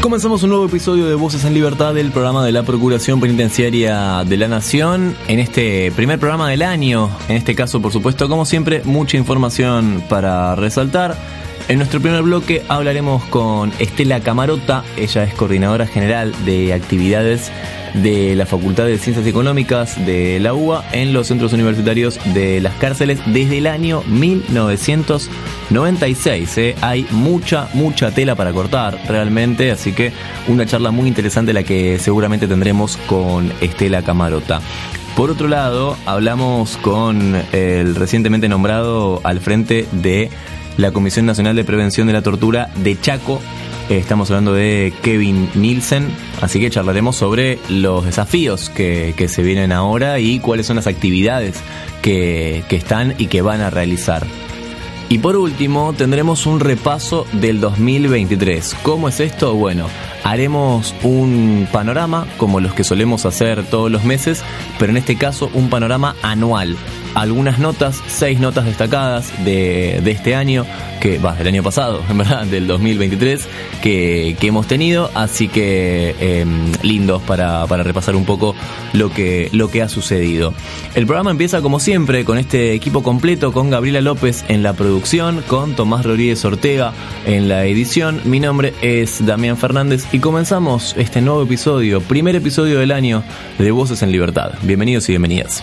Comenzamos un nuevo episodio de Voces en Libertad del programa de la Procuración Penitenciaria de la Nación. En este primer programa del año, en este caso, por supuesto, como siempre, mucha información para resaltar. En nuestro primer bloque hablaremos con Estela Camarota, ella es coordinadora general de actividades de la Facultad de Ciencias Económicas de la UBA en los centros universitarios de las cárceles desde el año 1996. ¿eh? Hay mucha, mucha tela para cortar realmente, así que una charla muy interesante la que seguramente tendremos con Estela Camarota. Por otro lado, hablamos con el recientemente nombrado al frente de la Comisión Nacional de Prevención de la Tortura de Chaco, Estamos hablando de Kevin Nielsen, así que charlaremos sobre los desafíos que, se vienen ahora y cuáles son las actividades que, que están y que van a realizar. Y por último, tendremos un repaso del 2023. ¿Cómo es esto? Bueno, haremos un panorama como los que solemos hacer todos los meses, pero en este caso un panorama anual algunas notas, seis notas destacadas de, de este año, que va, del año pasado, en verdad, del 2023, que, que hemos tenido, así que em, lindos para, para, repasar un poco lo que, lo que ha sucedido. El programa empieza como siempre con este equipo completo, con Gabriela López en la producción, con Tomás Rodríguez Ortega en la edición. Mi nombre es Damián Fernández y comenzamos este nuevo episodio, primer episodio del año de Voces en Libertad. Bienvenidos y bienvenidas.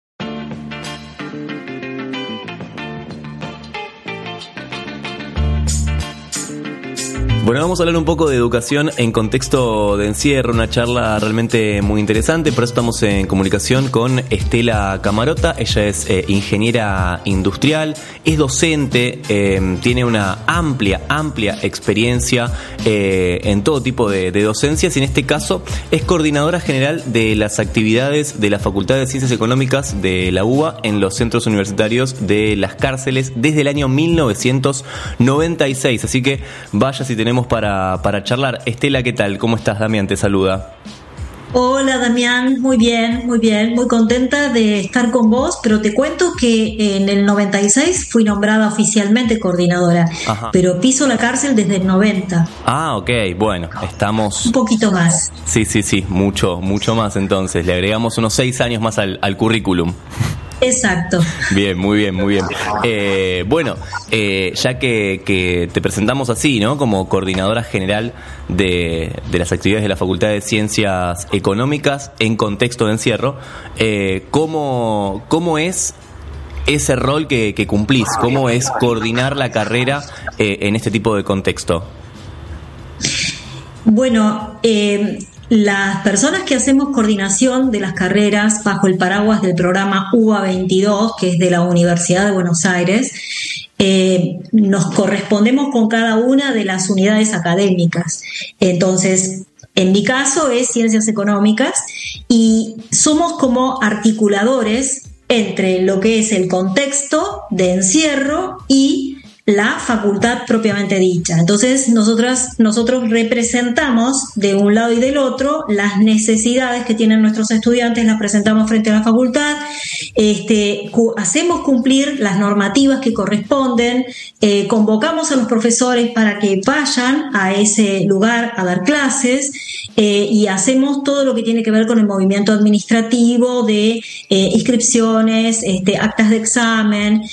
Bueno, vamos a hablar un poco de educación en contexto de encierro, una charla realmente muy interesante. Por eso estamos en comunicación con Estela Camarota. Ella es eh, ingeniera industrial, es docente, eh, tiene una amplia, amplia experiencia eh, en todo tipo de, de, docencias y en este caso es coordinadora general de las actividades de la Facultad de Ciencias Económicas de la UBA en los centros universitarios de las cárceles desde el año 1996. Así que vaya si tenemos para, para charlar. Estela, ¿qué tal? ¿Cómo estás? Damián te saluda. Hola Damián, muy bien, muy bien, muy contenta de estar con vos, pero te cuento que en el 96 fui nombrada oficialmente coordinadora, pero piso la cárcel desde el 90. Ah, ok, bueno, estamos... Un poquito más. Sí, sí, sí, mucho, mucho más entonces, le agregamos unos seis años más al, al currículum. Exacto. Bien, muy bien, muy bien. Eh, bueno, eh, ya que, te presentamos así, ¿no? Como coordinadora general de, las actividades de la Facultad de Ciencias Económicas en contexto de encierro, eh, ¿cómo, ¿cómo es ese rol que, que, cumplís? ¿Cómo es coordinar la carrera en este tipo de contexto? Bueno, eh, las personas que hacemos coordinación de las carreras bajo el paraguas del programa UBA 22, que es de la Universidad de Buenos Aires, eh, nos correspondemos con cada una de las unidades académicas. Entonces, en mi caso es ciencias económicas y somos como articuladores entre lo que es el contexto de encierro y la facultad propiamente dicha. Entonces, nosotras, nosotros representamos de un lado y del otro las necesidades que tienen nuestros estudiantes, las presentamos frente a la facultad, este, hacemos cumplir las normativas que corresponden, eh, convocamos a los profesores para que vayan a ese lugar a dar clases eh, y hacemos todo lo que tiene que ver con el movimiento administrativo de eh, inscripciones, este, actas de examen,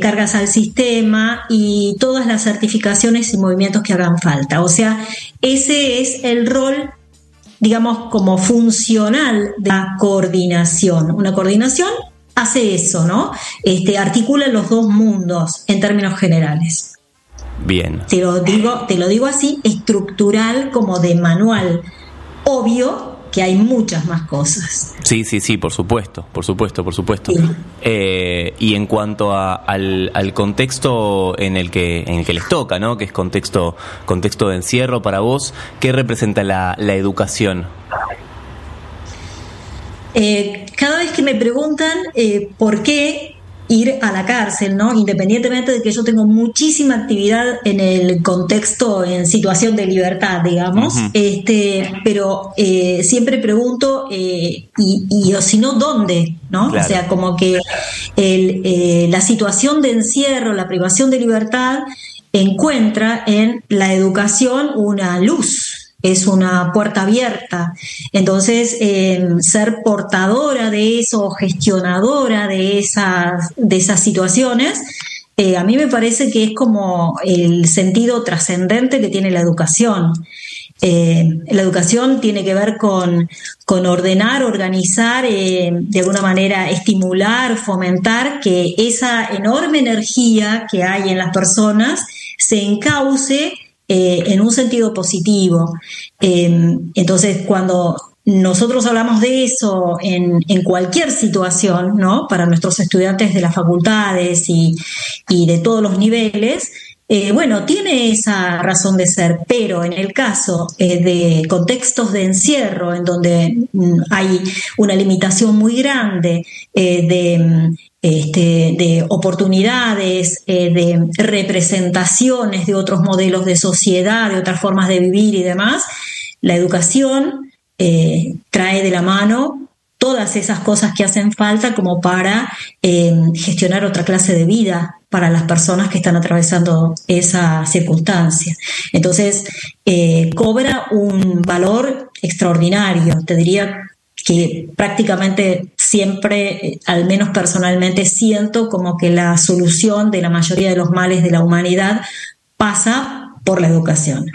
cargas al sistema, y todas las certificaciones y movimientos que hagan falta. O sea, ese es el rol digamos, como funcional de la coordinación. Una coordinación hace eso, ¿no? Este, articula los dos mundos en términos generales. Bien. Te lo digo, te lo digo así, estructural como de manual. Obvio que hay muchas más cosas. Sí, sí, sí, por supuesto, por supuesto, por supuesto. Eh, y en cuanto al, contexto en el que en el que les toca, ¿no? Que es contexto contexto de encierro para vos, ¿qué representa la, la educación? Eh, cada vez que me preguntan eh, por qué ir a la cárcel, ¿no? Independientemente de que yo tengo muchísima actividad en el contexto, en situación de libertad, digamos, este, pero eh, siempre pregunto, y, y, o si no, ¿dónde? ¿no? O sea, como que el, la situación de encierro, la privación de libertad, encuentra en la educación una luz, es una puerta abierta. Entonces, em, ser portadora de eso, gestionadora de esas, de esas situaciones, eh, a mí me parece que es como el sentido trascendente que tiene la educación. Eh, la educación tiene que ver con, con ordenar, organizar, eh, de alguna manera estimular, fomentar que esa enorme energía que hay en las personas se encauce eh, en un sentido positivo. Em, entonces, cuando nosotros hablamos de eso en, cualquier situación, ¿no? Para nuestros estudiantes de las facultades y, de todos los niveles, eh, bueno, tiene esa razón de ser, pero en el caso eh, de contextos de encierro, en donde mm, hay una limitación muy grande de mm, este, de oportunidades, eh, de representaciones de otros modelos de sociedad, de otras formas de vivir y demás, la educación eh, trae de la mano todas esas cosas que hacen falta como para eh, gestionar otra clase de vida para las personas que están atravesando esa circunstancia. Entonces, cobra un valor extraordinario. Te diría que prácticamente siempre, eh, al menos personalmente, siento como que la solución de la mayoría de los males de la humanidad pasa por la educación.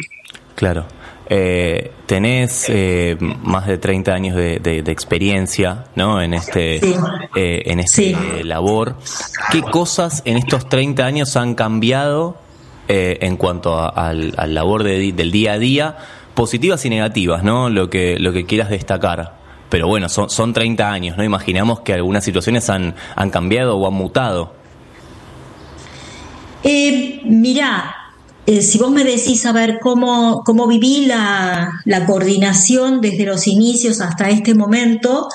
Claro. Eh, tenés eh, más de 30 años de, experiencia ¿no? en este, en este labor. ¿Qué cosas en estos 30 años han cambiado en cuanto al, labor del día a día, positivas y negativas, ¿no? lo, que, lo que quieras destacar? Pero bueno, son, son 30 años, ¿no? Imaginamos que algunas situaciones han, han cambiado o han mutado. Eh, mirá, eh, si vos me decís a ver cómo, cómo viví la, coordinación desde los inicios hasta este momento,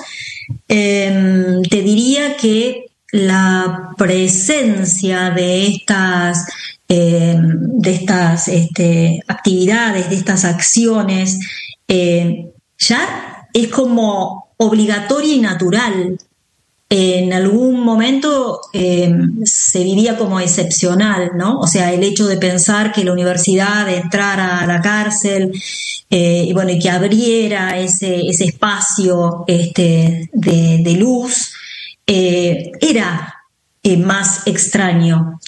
em, te diría que la presencia de estas, em, de estas este, actividades, de estas acciones, eh, ya es como obligatoria y natural. En algún momento eh, se vivía como excepcional, ¿no? O sea, el hecho de pensar que la universidad entrara a la cárcel eh, y bueno, que abriera ese, espacio este, de, luz, eh, era más extraño.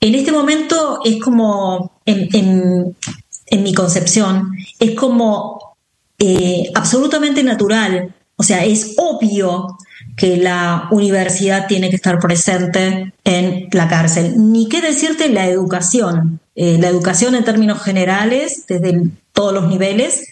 En este momento es como, en mi concepción, es como eh, absolutamente natural. O sea, es obvio que la universidad tiene que estar presente en la cárcel. Ni qué decirte la educación. Eh, la educación en términos generales, desde todos los niveles,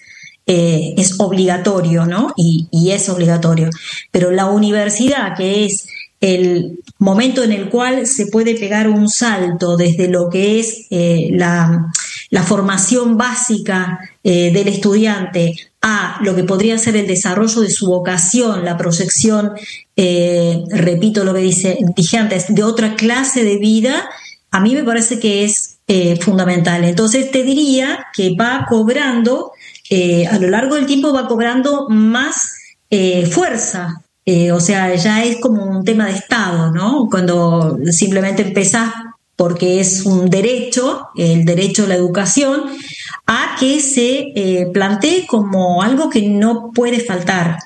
eh, es obligatorio, ¿no? Y, es obligatorio. Pero la universidad, que es el momento en el cual se puede pegar un salto desde lo que es la, la, formación básica del estudiante a lo que podría ser el desarrollo de su vocación, la proyección, eh, repito lo que dice, dije antes, de otra clase de vida, a mí me parece que es eh, fundamental. Entonces te diría que va cobrando, eh, a lo largo del tiempo va cobrando más fuerza. o sea, ya es como un tema de Estado, ¿no? Cuando simplemente empezás porque es un derecho, el derecho a la educación, a que se eh, plantee como algo que no puede faltar.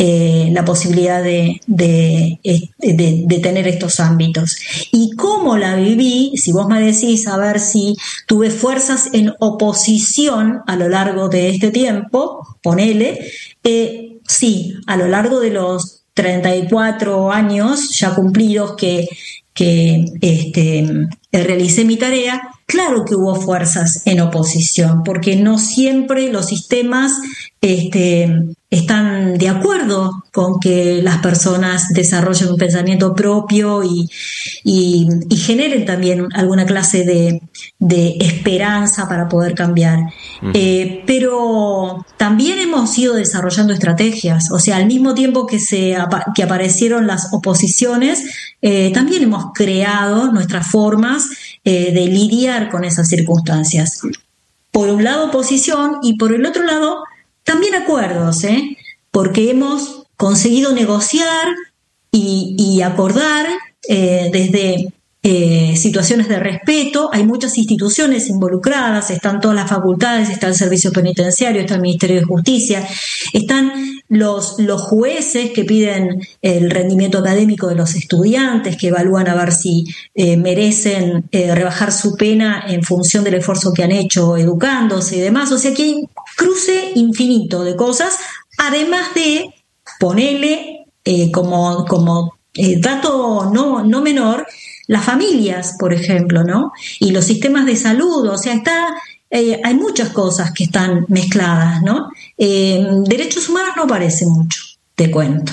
Eh, la posibilidad de, de, tener estos ámbitos. Y cómo la viví, si vos me decís a ver si tuve fuerzas en oposición a lo largo de este tiempo, ponele, eh, sí, a lo largo de los 34 años ya cumplidos que, que este, realicé mi tarea, claro que hubo fuerzas en oposición, porque no siempre los sistemas este, están de acuerdo con que las personas desarrollen un pensamiento propio y, generen también alguna clase de, esperanza para poder cambiar. Eh, pero también hemos ido desarrollando estrategias, o sea, al mismo tiempo que, se, que aparecieron las oposiciones, eh, también hemos creado nuestras formas eh, de lidiar con esas circunstancias. Por un lado, oposición y por el otro lado, también acuerdos, ¿eh? porque hemos conseguido negociar y, acordar eh, desde eh, situaciones de respeto. Hay muchas instituciones involucradas, están todas las facultades, está el Servicio Penitenciario, está el Ministerio de Justicia, están los, los jueces que piden el rendimiento académico de los estudiantes, que evalúan a ver si merecen rebajar su pena en función del esfuerzo que han hecho educándose y demás. O sea que hay cruce infinito de cosas, además de ponerle eh, como, como eh, dato no, no menor las familias, por ejemplo, ¿no? Y los sistemas de salud, o sea, está, eh, hay muchas cosas que están mezcladas, ¿no? derechos humanos no aparece mucho, te cuento.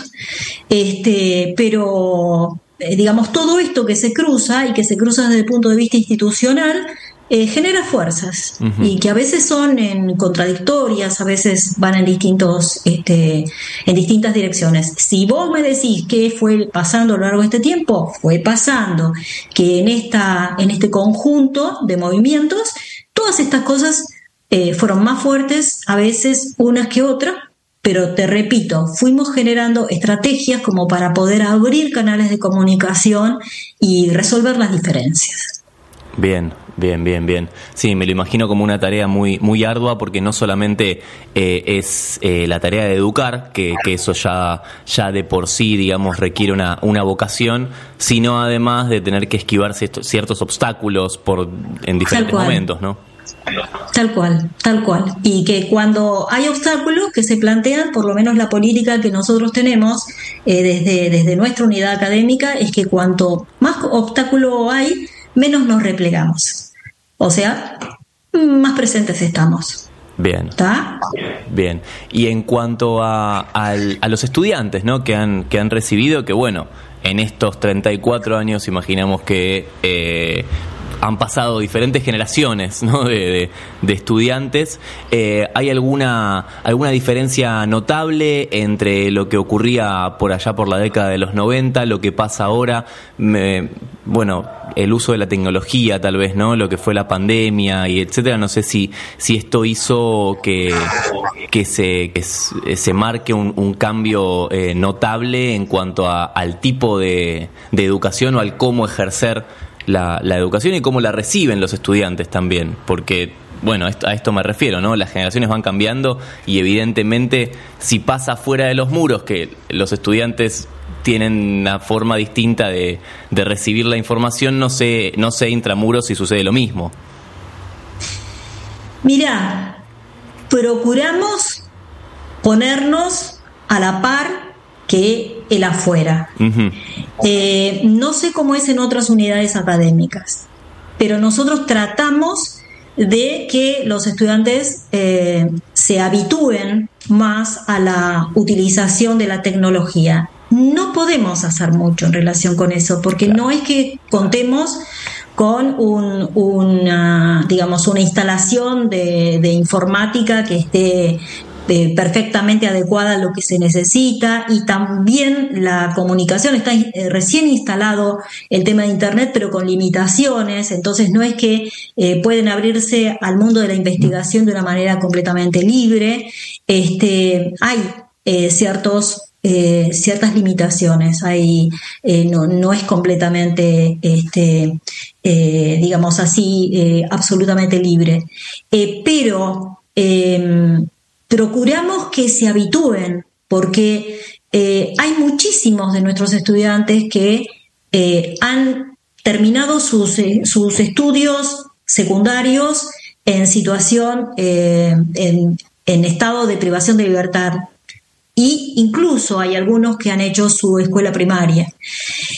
Este, pero, digamos, todo esto que se cruza y que se cruza desde el punto de vista institucional, eh, genera fuerzas y que a veces son en contradictorias, a veces van en distintos, este, en distintas direcciones. Si vos me decís qué fue pasando a lo largo de este tiempo, fue pasando que en esta, en este conjunto de movimientos, todas estas cosas eh, fueron más fuertes, a veces unas que otras, pero te repito, fuimos generando estrategias como para poder abrir canales de comunicación y resolver las diferencias. Bien, Bien, bien, bien. Sí, me lo imagino como una tarea muy, muy ardua porque no solamente eh, es eh, la tarea de educar, que, eso ya, ya de por sí, digamos, requiere una, una vocación, sino además de tener que esquivar ciertos obstáculos por, en diferentes momentos, ¿no? Tal cual, tal cual. Y que cuando hay obstáculos que se plantean, por lo menos la política que nosotros tenemos eh, desde, desde nuestra unidad académica, es que cuanto más obstáculo hay, menos nos replegamos. O sea, más presentes estamos. Bien. ¿Está? Bien. Y en cuanto a, a, los estudiantes ¿no? que, han, que han recibido, que bueno, en estos 34 años imaginamos que eh, han pasado diferentes generaciones de, estudiantes. Eh, ¿Hay alguna, alguna diferencia notable entre lo que ocurría por allá por la década de los 90, lo que pasa ahora? bueno, el uso de la tecnología tal vez, ¿no? Lo que fue la pandemia y etcétera. No sé si, si esto hizo que, que, se, se marque un, cambio eh, notable en cuanto al tipo de, de educación o al cómo ejercer la, educación y cómo la reciben los estudiantes también, porque bueno, a esto me refiero, ¿no? Las generaciones van cambiando y evidentemente si pasa fuera de los muros, que los estudiantes tienen una forma distinta de, de recibir la información, no sé, no sé intramuros si sucede lo mismo. Mira, procuramos ponernos a la par que el afuera. Eh, no sé cómo es en otras unidades académicas, pero nosotros tratamos de que los estudiantes eh, se habitúen más a la utilización de la tecnología. No podemos hacer mucho en relación con eso, porque no es que contemos con una, digamos, una instalación de, de informática que esté eh, perfectamente adecuada a lo que se necesita y también la comunicación está eh, recién instalado el tema de internet pero con limitaciones. Entonces no es que eh, pueden abrirse al mundo de la investigación de una manera completamente libre. Este hay ciertos ciertas limitaciones. Hay no, no es completamente este digamos así absolutamente libre. Pero em, procuramos que se habitúen, porque eh, hay muchísimos de nuestros estudiantes que eh, han terminado sus, eh, sus, estudios secundarios en situación, en, estado de privación de libertad. Y incluso hay algunos que han hecho su escuela primaria.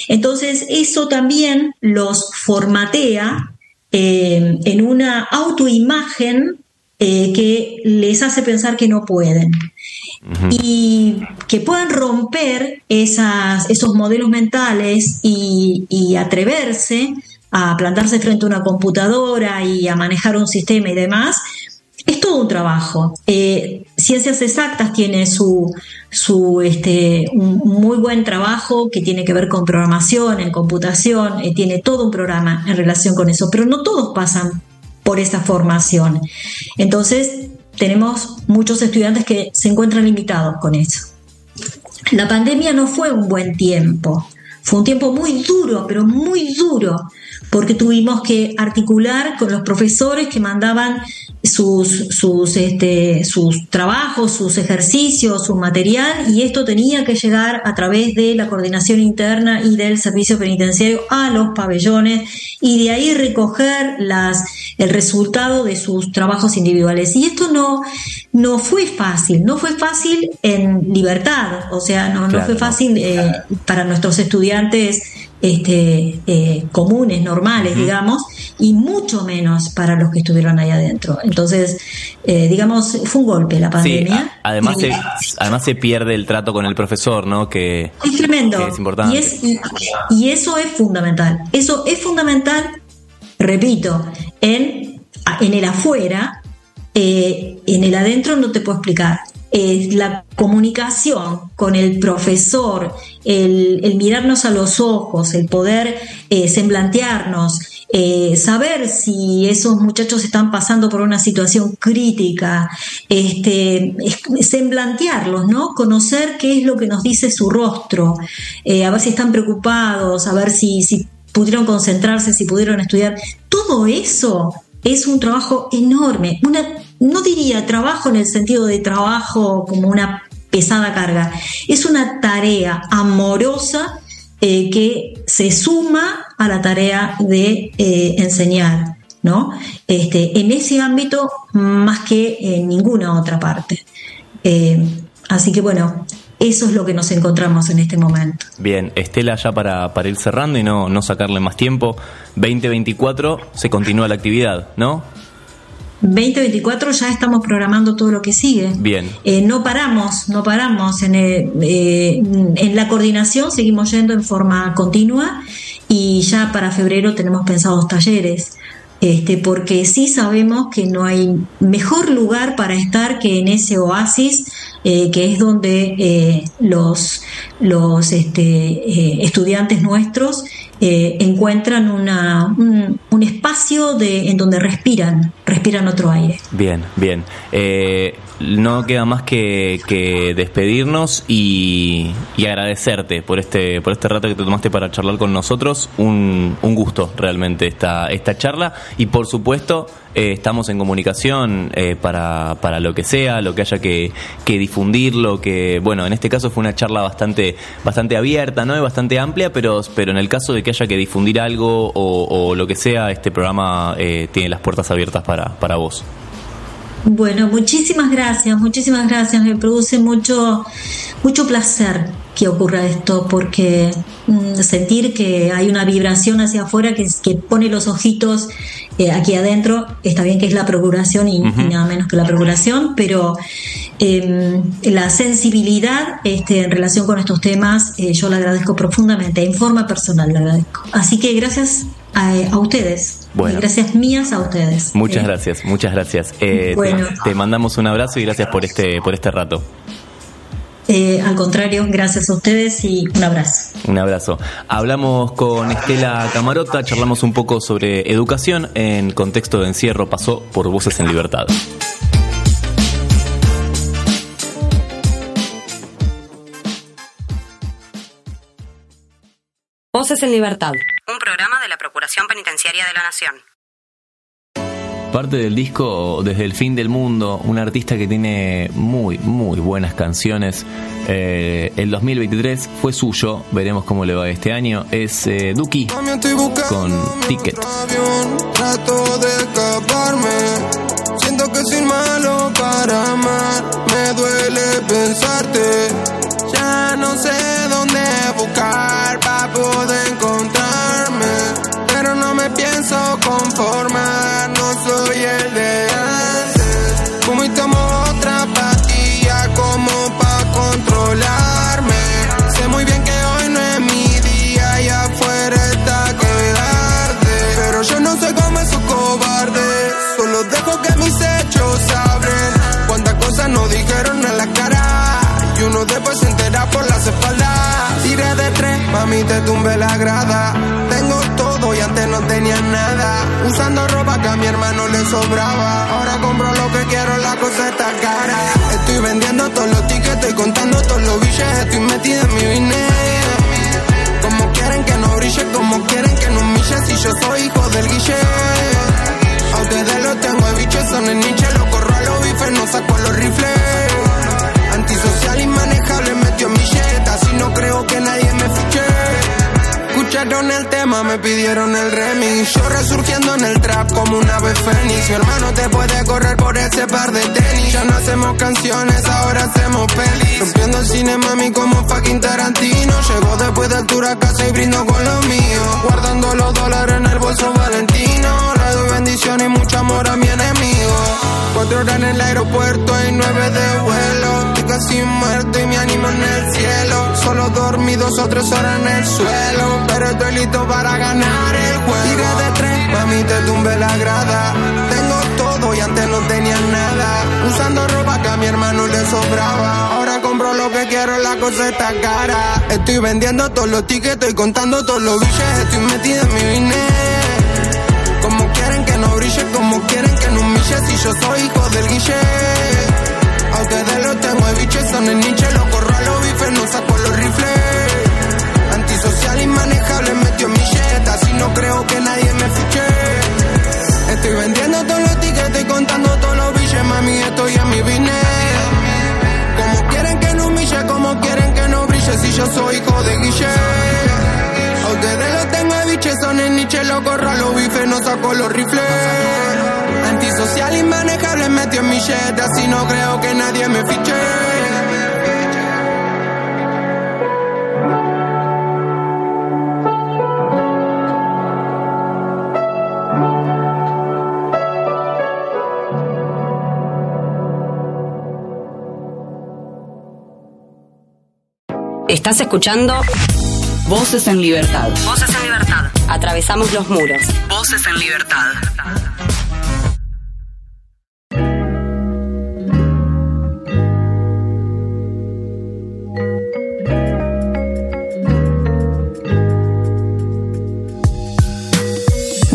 Entonces, eso también los formatea en una autoimagen eh, que les hace pensar que no pueden. Y que puedan romper esas, esos modelos mentales y, atreverse a plantarse frente a una computadora y a manejar un sistema y demás, es todo un trabajo. Eh, Ciencias Exactas tiene su, su este, un muy buen trabajo que tiene que ver con programación, en computación, eh, tiene todo un programa en relación con eso, pero no todos pasan por esa formación. Entonces, tenemos muchos estudiantes que se encuentran limitados con eso. La pandemia no fue un buen tiempo, fue un tiempo muy duro, pero muy duro, porque tuvimos que articular con los profesores que mandaban sus, sus, este, sus trabajos, sus ejercicios, su material, y esto tenía que llegar a través de la coordinación interna y del servicio penitenciario a los pabellones y de ahí recoger las, el resultado de sus trabajos individuales. Y esto no, no fue fácil, no fue fácil en libertad, o sea, no, no fue fácil eh, para nuestros estudiantes este, eh, comunes, normales, digamos, y mucho menos para los que estuvieron ahí adentro. Entonces, eh, digamos, fue un golpe la pandemia. además, se, además se pierde el trato con el profesor, ¿no? Que es tremendo. es importante. Y, eso es fundamental. Eso es fundamental, repito, en, en el afuera, eh, en el adentro no te puedo explicar la comunicación con el profesor, el, mirarnos a los ojos, el poder eh, semblantearnos, eh, saber si esos muchachos están pasando por una situación crítica, este, semblantearlos, ¿no? Conocer qué es lo que nos dice su rostro, eh, a ver si están preocupados, a ver si pudieron concentrarse, si pudieron estudiar. Todo eso es un trabajo enorme, una no diría trabajo en el sentido de trabajo como una pesada carga, es una tarea amorosa eh, que se suma a la tarea de eh, enseñar, ¿no? Este, en ese ámbito más que en ninguna otra parte. Eh, así que bueno, eso es lo que nos encontramos en este momento. Bien, Estela, ya para, para ir cerrando y no, no sacarle más tiempo, 2024 se continúa la actividad, ¿no? 2024 ya estamos programando todo lo que sigue. Bien. Eh, no paramos, no paramos. En, eh, en la coordinación seguimos yendo en forma continua y ya para febrero tenemos pensados talleres. Este, porque sí sabemos que no hay mejor lugar para estar que en ese oasis, eh, que es donde los, los este, estudiantes nuestros eh, encuentran una, un, espacio de, en donde respiran, respiran otro aire. Bien, bien. No queda más que, que despedirnos y, y, agradecerte por este, por este rato que te tomaste para charlar con nosotros. Un, un gusto realmente esta, esta charla y por supuesto eh, estamos en comunicación eh, para, para, lo que sea, lo que haya que, que difundirlo, que bueno, en este caso fue una charla bastante, bastante abierta, ¿no? Y bastante amplia, pero, pero en el caso de que haya que difundir algo o, lo que sea, este programa eh, tiene las puertas abiertas para, para vos. Bueno, muchísimas gracias, muchísimas gracias. Me produce mucho, mucho placer que ocurra esto, porque mm, sentir que hay una vibración hacia afuera que, que pone los ojitos eh, aquí adentro, está bien que es la procuración y, nada menos que la procuración, pero em, la sensibilidad este, en relación con estos temas eh, yo la agradezco profundamente, en forma personal la agradezco. Así que gracias a, ustedes. Gracias mías a ustedes. Muchas eh, gracias, muchas gracias. Te, te mandamos un abrazo y gracias por este, por este rato. Eh, al contrario, gracias a ustedes y un abrazo. Un abrazo. Hablamos con Estela Camarota, charlamos un poco sobre educación en contexto de encierro, pasó por Voces en Libertad. Voces en Libertad, un programa de la Procuración Penitenciaria de la Nación. Parte del disco Desde el fin del mundo, un artista que tiene muy, muy buenas canciones. Eh, el 2023 fue suyo, veremos cómo le va este año. Es eh, Duki con Ticket. Trato de escaparme, siento que soy malo para amar, me duele pensarte. No sé dónde buscar para poder encontrarme, pero no me pienso conformar, no soy el de antes. Como y tomo otra pastilla como pa' controlarme. Sé muy bien que hoy no es mi día y afuera está quedarte. Pero yo no soy como esos cobardes, solo dejo que mis hechos abren. Cuántas cosas nos dijeron en la cara y uno después mami te tumbé la grada. Tengo todo y antes no tenía nada. Usando ropa que a mi hermano le sobraba. Ahora compro lo que quiero, la cosa está cara. Estoy vendiendo todos los tickets, estoy contando todos los billetes. Estoy metida en mi business. Como quieren que no brille, como quieren que no humille. Si yo soy hijo del guille. A ustedes los tengo de biches, son en niche. Lo corro a los bifes, no saco los rifles. Antisocial, metió. Así no creo que nadie me fiche. Escucharon el tema, me pidieron el remix. Yo resurgiendo en el trap como un ave fénix. Mi hermano te puede correr por ese par de tenis. Ya no hacemos canciones, ahora hacemos pelis. Rompiendo el cine, mami, como fucking Tarantino. Llegó después de altura a casa y brindo con lo mío. Guardando los dólares en el bolso Valentino. Doy bendición y mucho amor a mi enemigo. Cuatro horas en el aeropuerto y nueve de vuelo. Estoy casi muerto y me animo en el cielo. Solo dormí dos o tres horas en el suelo. Pero estoy listo para ganar el juego. Tiré de tres, mami, te tumbé la grada. Tengo todo y antes no tenía nada. Usando ropa que a mi hermano le sobraba. Ahora compro lo que quiero, la cosa está cara. Estoy vendiendo todos los tickets, estoy contando todos los billetes. Estoy metida en mi business. No brille, como quieren que no humille. Si yo soy hijo del guille. A ustedes los tengo de biches, son en niche. Lo corro a los bifes, no saco los rifles. Antisocial, inmanejable, metió mi jet. Así no creo que nadie me fiche. Estoy vendiendo todos los tickets, estoy contando todos los billetes. Mami, estoy en mi business. Como quieren que no humille, como quieren que no brille. Si yo soy hijo de guille. Biches, son en niche, lo corro a los bifes, no saco los rifles. Antisocial, inmanejable, metió en mi jet, así no creo que nadie me fiche. Estás escuchando Voces en libertad. Voces en Libertad. Atravesamos los muros. Voces en libertad.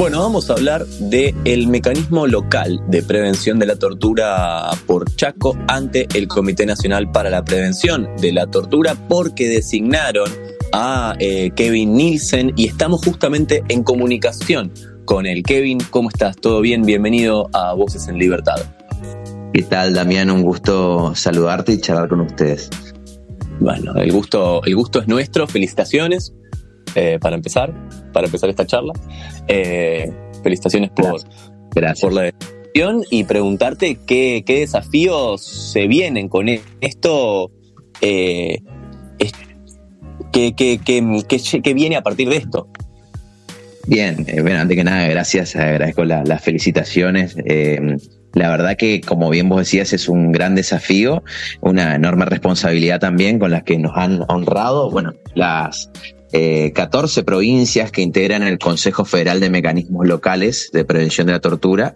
Bueno, vamos a hablar de el mecanismo local de prevención de la tortura por Chaco ante el Comité Nacional para la Prevención de la Tortura porque designaron a eh, Kevin Nielsen y estamos justamente en comunicación con él. Kevin, ¿cómo estás? ¿Todo bien? Bienvenido a Voces en Libertad. ¿Qué tal, Damián? Un gusto saludarte y charlar con ustedes. Bueno, el gusto, el gusto es nuestro. Felicitaciones eh, para empezar, para empezar esta charla. Eh, felicitaciones por, Gracias. por la decisión y preguntarte qué, qué desafíos se vienen con esto. eh, es- ¿qué, qué, qué- qué- qué viene a partir de esto? Bien, eh, bueno, antes que nada, gracias, agradezco la- las felicitaciones. Eh, la verdad que, como bien vos decías, es un gran desafío, una enorme responsabilidad también con las que nos han honrado, bueno, las eh, 14 provincias que integran el Consejo Federal de Mecanismos Locales de Prevención de la Tortura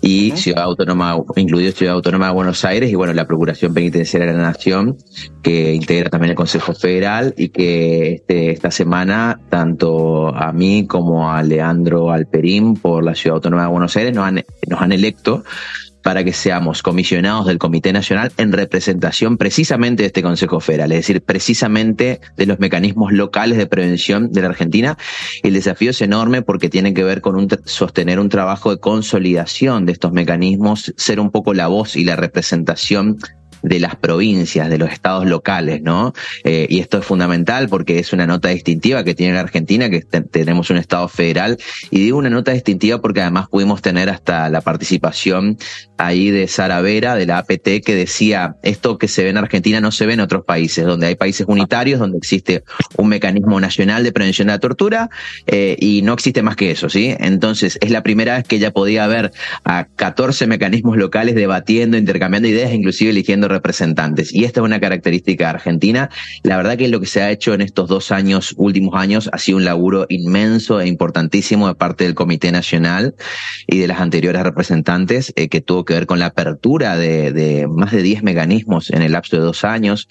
y Ciudad Autónoma, incluido Ciudad Autónoma de Buenos Aires y bueno, la Procuración Penitenciaria de la Nación, que integra también el Consejo Federal y que este, esta semana, tanto a mí como a Leandro Alperín por la Ciudad Autónoma de Buenos Aires nos han, nos han electo para que seamos comisionados del Comité Nacional en representación precisamente de este Consejo Federal, es decir, precisamente de los mecanismos locales de prevención de la Argentina. El desafío es enorme porque tiene que ver con un, sostener un trabajo de consolidación de estos mecanismos, ser un poco la voz y la representación de las provincias, de los estados locales, ¿no? Eh, y esto es fundamental porque es una nota distintiva que tiene la Argentina, que tenemos un estado federal, y digo una nota distintiva porque además pudimos tener hasta la participación ahí de Sara Vera, de la APT, que decía, esto que se ve en Argentina no se ve en otros países, donde hay países unitarios, donde existe un mecanismo nacional de prevención de la tortura, eh, y no existe más que eso, ¿sí? Entonces, es la primera vez que ella podía ver a 14 mecanismos locales debatiendo, intercambiando ideas, inclusive eligiendo representantes. Y esta es una característica argentina. La verdad que lo que se ha hecho en estos dos años, últimos años, ha sido un laburo inmenso e importantísimo de parte del Comité Nacional y de las anteriores representantes, eh, que tuvo que ver con la apertura de, más de 10 mecanismos en el lapso de dos años.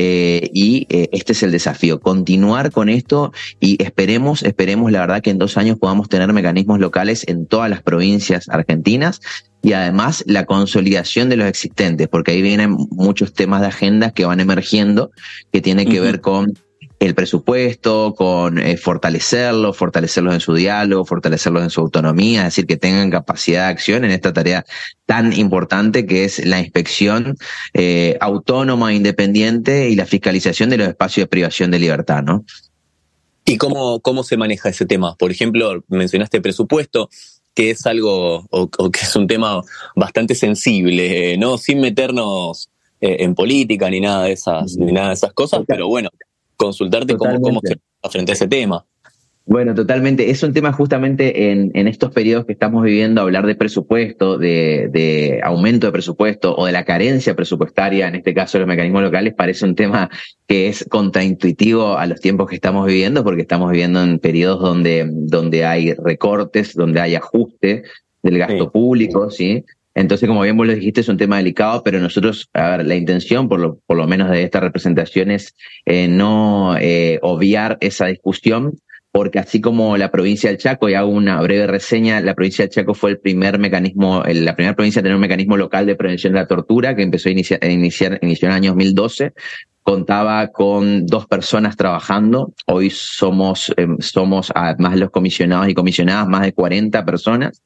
Eh, y eh, este es el desafío, continuar con esto y esperemos, esperemos la verdad que en dos años podamos tener mecanismos locales en todas las provincias argentinas y además la consolidación de los existentes, porque ahí vienen muchos temas de agenda que van emergiendo que tienen que ver con el presupuesto, con eh, fortalecerlos, fortalecerlos en su diálogo, fortalecerlos en su autonomía, es decir, que tengan capacidad de acción en esta tarea tan importante que es la inspección eh, autónoma, independiente y la fiscalización de los espacios de privación de libertad, ¿no? ¿Y cómo, cómo se maneja ese tema? Por ejemplo, mencionaste presupuesto, que es algo, o, que es un tema bastante sensible, ¿no? Sin meternos eh, en política ni nada de esas, ni nada de esas cosas, pero bueno, consultarte cómo, cómo se frente a ese tema. Bueno, totalmente. Es un tema justamente en, en estos periodos que estamos viviendo, hablar de presupuesto, de, de, aumento de presupuesto o de la carencia presupuestaria, en este caso de los mecanismos locales, parece un tema que es contraintuitivo a los tiempos que estamos viviendo, porque estamos viviendo en periodos donde, donde hay recortes, donde hay ajuste del gasto público, ¿sí? Entonces, como bien vos lo dijiste, es un tema delicado, pero nosotros, a ver, la intención, por lo, por lo menos de esta representación, es eh, no eh, obviar esa discusión, porque así como la provincia del Chaco, y hago una breve reseña, la provincia del Chaco fue el primer mecanismo, la primera provincia a tener un mecanismo local de prevención de la tortura, que empezó a iniciar, inició en el año 2012, contaba con dos personas trabajando. Hoy somos, eh, somos además los comisionados y comisionadas, más de 40 personas.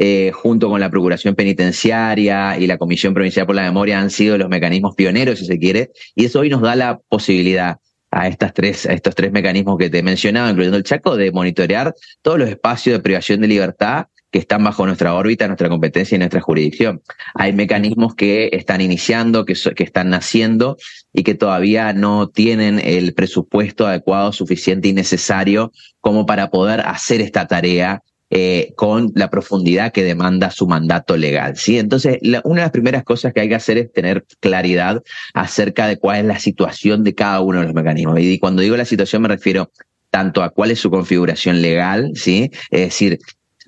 Eh, junto con la Procuración Penitenciaria y la Comisión Provincial por la Memoria, han sido los mecanismos pioneros, si se quiere, y eso hoy nos da la posibilidad a estas tres, a estos tres mecanismos que te he mencionado, incluyendo el Chaco, de monitorear todos los espacios de privación de libertad que están bajo nuestra órbita, nuestra competencia y nuestra jurisdicción. Hay mecanismos que están iniciando, que, que están naciendo y que todavía no tienen el presupuesto adecuado, suficiente y necesario como para poder hacer esta tarea eh, con la profundidad que demanda su mandato legal. ¿sí? Entonces, una de las primeras cosas que hay que hacer es tener claridad acerca de cuál es la situación de cada uno de los mecanismos. Y cuando digo la situación me refiero tanto a cuál es su configuración legal, ¿sí? Es decir,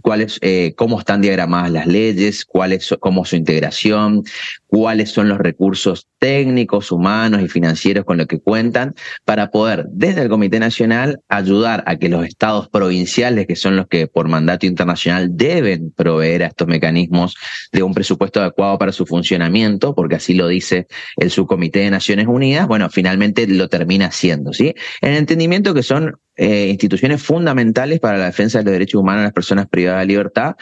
cuáles, eh, cómo están diagramadas las leyes, cuál es, cómo su integración, cuáles son los recursos técnicos, humanos y financieros con los que cuentan para poder desde el Comité Nacional ayudar a que los estados provinciales, que son los que por mandato internacional deben proveer a estos mecanismos de un presupuesto adecuado para su funcionamiento, porque así lo dice el Subcomité de Naciones Unidas, bueno, finalmente lo termina haciendo, ¿sí? En el entendimiento que son eh, instituciones fundamentales para la defensa de los derechos humanos de las personas privadas de libertad.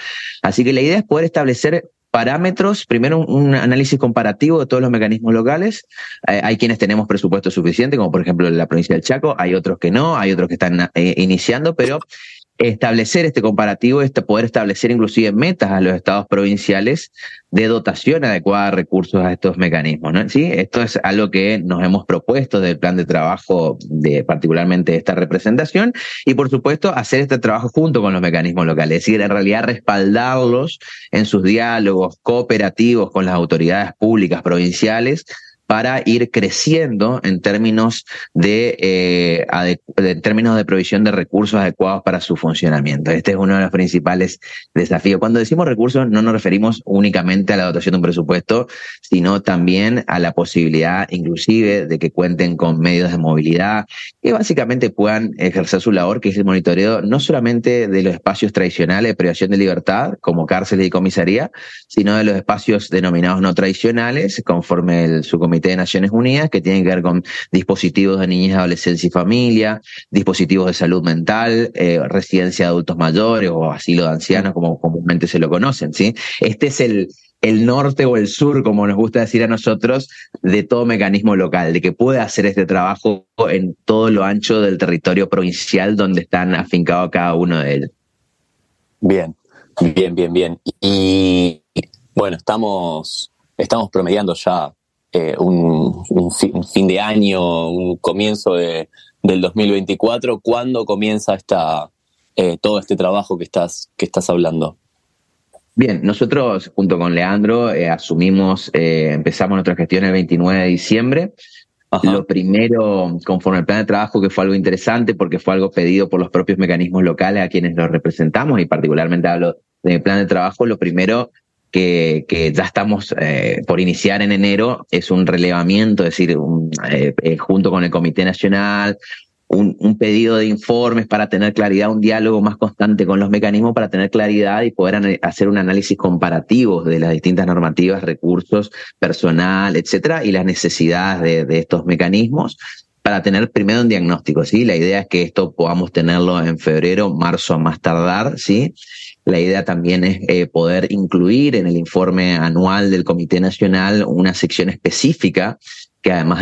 Así que la idea es poder establecer parámetros, primero un, análisis comparativo de todos los mecanismos locales. Eh, hay quienes tenemos presupuesto suficiente, como por ejemplo la provincia del Chaco, hay otros que no, hay otros que están eh, iniciando, pero establecer este comparativo, este poder establecer inclusive metas a los estados provinciales de dotación adecuada de recursos a estos mecanismos. ¿no? ¿Sí? Esto es algo que nos hemos propuesto del plan de trabajo de particularmente esta representación y por supuesto hacer este trabajo junto con los mecanismos locales, es decir, en realidad respaldarlos en sus diálogos cooperativos con las autoridades públicas provinciales para ir creciendo en términos de, eh, términos de provisión de recursos adecuados para su funcionamiento. Este es uno de los principales desafíos. Cuando decimos recursos no nos referimos únicamente a la dotación de un presupuesto, sino también a la posibilidad inclusive de que cuenten con medios de movilidad que básicamente puedan ejercer su labor, que es el monitoreo no solamente de los espacios tradicionales de privación de libertad, como cárceles y comisaría, sino de los espacios denominados no tradicionales, conforme el, su comité de Naciones Unidas, que tienen que ver con dispositivos de niñez, adolescencia y familia, dispositivos de salud mental, eh, residencia de adultos mayores o asilo de ancianos, como comúnmente se lo conocen, ¿sí? Este es el, el norte o el sur, como nos gusta decir a nosotros, de todo mecanismo local, de que pueda hacer este trabajo en todo lo ancho del territorio provincial donde están afincados cada uno de ellos. Bien, bien, bien, bien. Y bueno, estamos, estamos promediando ya eh, un, fin, de año, un comienzo de, del 2024. ¿Cuándo comienza esta, eh, todo este trabajo que estás, que estás hablando? Bien, nosotros junto con Leandro eh, asumimos, eh, empezamos nuestra gestión el 29 de diciembre. Lo primero, conforme al plan de trabajo, que fue algo interesante porque fue algo pedido por los propios mecanismos locales a quienes los representamos y particularmente hablo del plan de trabajo, lo primero que, que ya estamos eh, por iniciar en enero es un relevamiento, es decir, un, junto con el Comité Nacional, un, pedido de informes para tener claridad, un diálogo más constante con los mecanismos para tener claridad y poder hacer un análisis comparativo de las distintas normativas, recursos, personal, etcétera, y las necesidades de, de estos mecanismos para tener primero un diagnóstico, ¿sí? La idea es que esto podamos tenerlo en febrero, marzo a más tardar, ¿sí? La idea también es eh, poder incluir en el informe anual del Comité Nacional una sección específica que además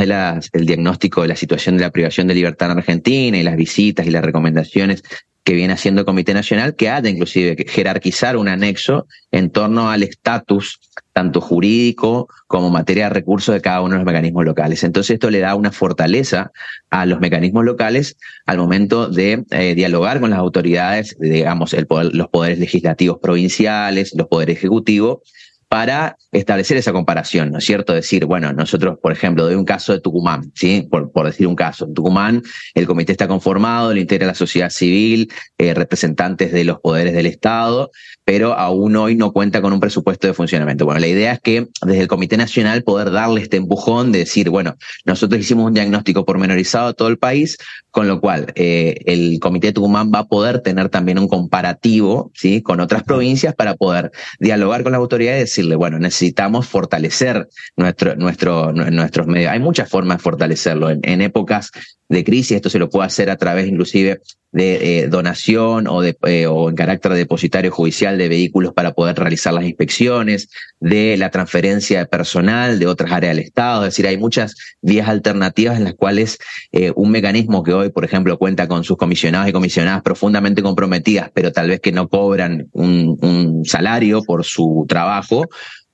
del diagnóstico de la situación de la privación de libertad en Argentina y las visitas y las recomendaciones que viene haciendo el Comité Nacional, que haya inclusive que jerarquizar un anexo en torno al estatus tanto jurídico como materia de recursos de cada uno de los mecanismos locales. Entonces esto le da una fortaleza a los mecanismos locales al momento de eh, dialogar con las autoridades, digamos, el los poderes legislativos provinciales, los poderes ejecutivos, para establecer esa comparación, ¿no es cierto? Decir, bueno, nosotros, por ejemplo, doy un caso de Tucumán, ¿sí? Por, por decir un caso. En Tucumán, el comité está conformado, lo integra la sociedad civil, eh, representantes de los poderes del Estado, pero aún hoy no cuenta con un presupuesto de funcionamiento. Bueno, la idea es que desde el Comité Nacional poder darle este empujón de decir, bueno, nosotros hicimos un diagnóstico pormenorizado a todo el país, con lo cual eh, el Comité de Tucumán va a poder tener también un comparativo, ¿sí? Con otras provincias para poder dialogar con las autoridades decirle, bueno, necesitamos fortalecer nuestro, nuestro, nuestros medios. Hay muchas formas de fortalecerlo. En, en épocas de crisis, esto se lo puede hacer a través inclusive de eh, donación o, de, eh, o en carácter depositario judicial de vehículos para poder realizar las inspecciones, de la transferencia de personal de otras áreas del Estado. Es decir, hay muchas vías alternativas en las cuales eh, un mecanismo que hoy, por ejemplo, cuenta con sus comisionados y comisionadas profundamente comprometidas, pero tal vez que no cobran un, un salario por su trabajo,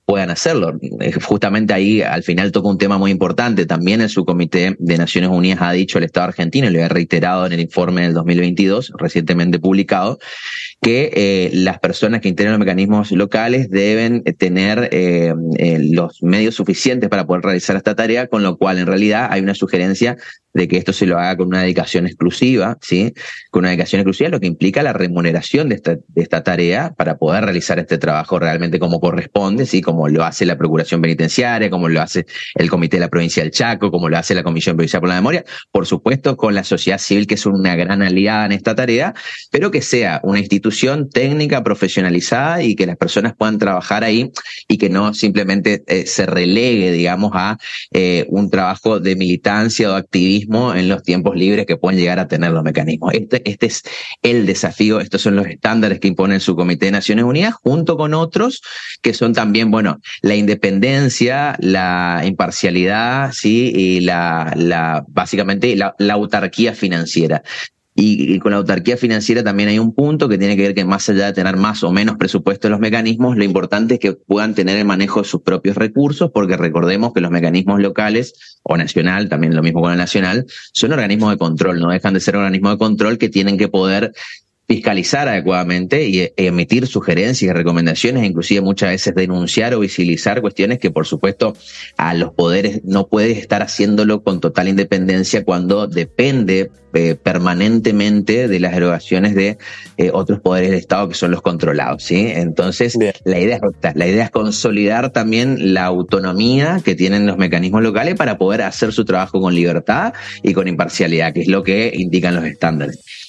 puedan hacerlo. Eh, justamente ahí al final toca un tema muy importante. También el subcomité de Naciones Unidas ha dicho el Estado argentino, y lo he reiterado en el informe del 2022, recientemente publicado, que eh, las personas que integran los mecanismos locales deben eh, tener los medios suficientes para poder realizar esta tarea, con lo cual en realidad hay una sugerencia de que esto se lo haga con una dedicación exclusiva, ¿sí? Con una dedicación exclusiva, lo que implica la remuneración de esta, de esta tarea para poder realizar este trabajo realmente como corresponde, ¿sí? Como lo hace la Procuración Penitenciaria, como lo hace el Comité de la Provincia del Chaco, como lo hace la Comisión Provincial por la Memoria, por supuesto con la sociedad civil, que es una gran aliada en esta tarea, pero que sea una institución técnica profesionalizada y que las personas puedan trabajar ahí y que no simplemente eh, se relegue, digamos, a eh, un trabajo de militancia o activismo en los tiempos libres que pueden llegar a tener los mecanismos. Este, este es el desafío, estos son los estándares que impone su Comité de Naciones Unidas, junto con otros que son también, bueno, la independencia, la imparcialidad, sí, y la, la básicamente la, la autarquía financiera. Y, con la autarquía financiera también hay un punto que tiene que ver que más allá de tener más o menos presupuesto en los mecanismos, lo importante es que puedan tener el manejo de sus propios recursos, porque recordemos que los mecanismos locales o nacional, también lo mismo con el nacional, son organismos de control, no dejan de ser organismos de control que tienen que poder fiscalizar adecuadamente y e, emitir sugerencias y recomendaciones, inclusive muchas veces denunciar o visibilizar cuestiones que por supuesto a los poderes no puede estar haciéndolo con total independencia cuando depende eh, permanentemente de las erogaciones de eh, otros poderes del Estado que son los controlados, ¿sí? Entonces, la idea, es, la idea es consolidar también la autonomía que tienen los mecanismos locales para poder hacer su trabajo con libertad y con imparcialidad, que es lo que indican los estándares.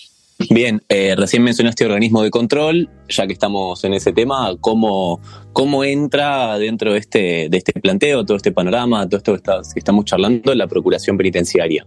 Bien, eh, recién mencionaste organismo de control, ya que estamos en ese tema, ¿cómo, cómo entra dentro de este, de este planteo, todo este panorama, todo esto que, estamos charlando, la Procuración Penitenciaria?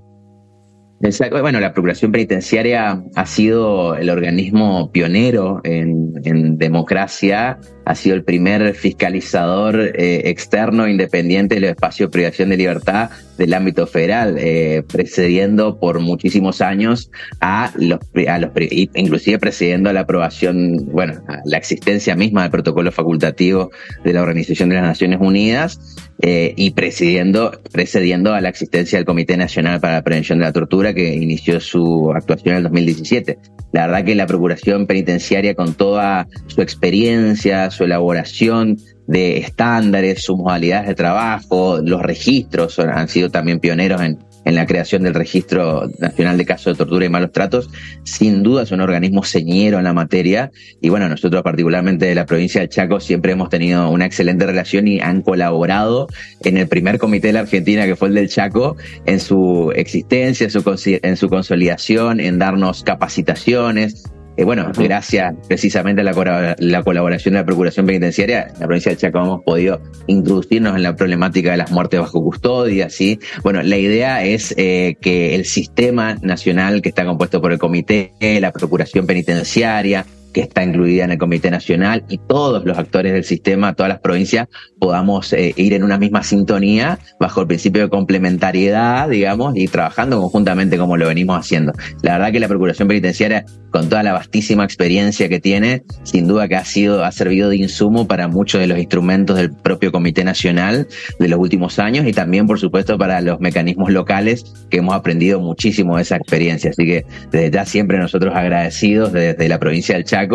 Bueno, la Procuración Penitenciaria ha sido el organismo pionero en democracia ha sido el primer fiscalizador eh, externo independiente de los espacios de privación de libertad del ámbito federal, eh, precediendo por muchísimos años a los, a los, inclusive precediendo a la aprobación, bueno, a la existencia misma del protocolo facultativo de la Organización de las Naciones Unidas eh, y precediendo, precediendo a la existencia del Comité Nacional para la Prevención de la Tortura que inició su actuación en el 2017. La verdad que la Procuración Penitenciaria con toda su experiencia, su elaboración de estándares, sus modalidades de trabajo, los registros, han sido también pioneros en, en la creación del Registro Nacional de Casos de Tortura y Malos Tratos, sin duda es un organismo señero en la materia y bueno, nosotros particularmente de la provincia de Chaco siempre hemos tenido una excelente relación y han colaborado en el primer comité de la Argentina que fue el del Chaco en su existencia, en su, en su consolidación, en darnos capacitaciones, eh, bueno, gracias precisamente a la, colaboración de la Procuración Penitenciaria, en la provincia de Chaco hemos podido introducirnos en la problemática de las muertes bajo custodia, ¿sí? Bueno, la idea es eh, que el sistema nacional que está compuesto por el comité, la Procuración Penitenciaria, que está incluida en el Comité Nacional y todos los actores del sistema, todas las provincias, podamos eh, ir en una misma sintonía bajo el principio de complementariedad, digamos, y trabajando conjuntamente como lo venimos haciendo. La verdad que la Procuración Penitenciaria, con toda la vastísima experiencia que tiene, sin duda que ha sido, ha servido de insumo para muchos de los instrumentos del propio Comité Nacional de los últimos años y también, por supuesto, para los mecanismos locales que hemos aprendido muchísimo de esa experiencia. Así que desde ya siempre nosotros agradecidos desde la provincia del Chaco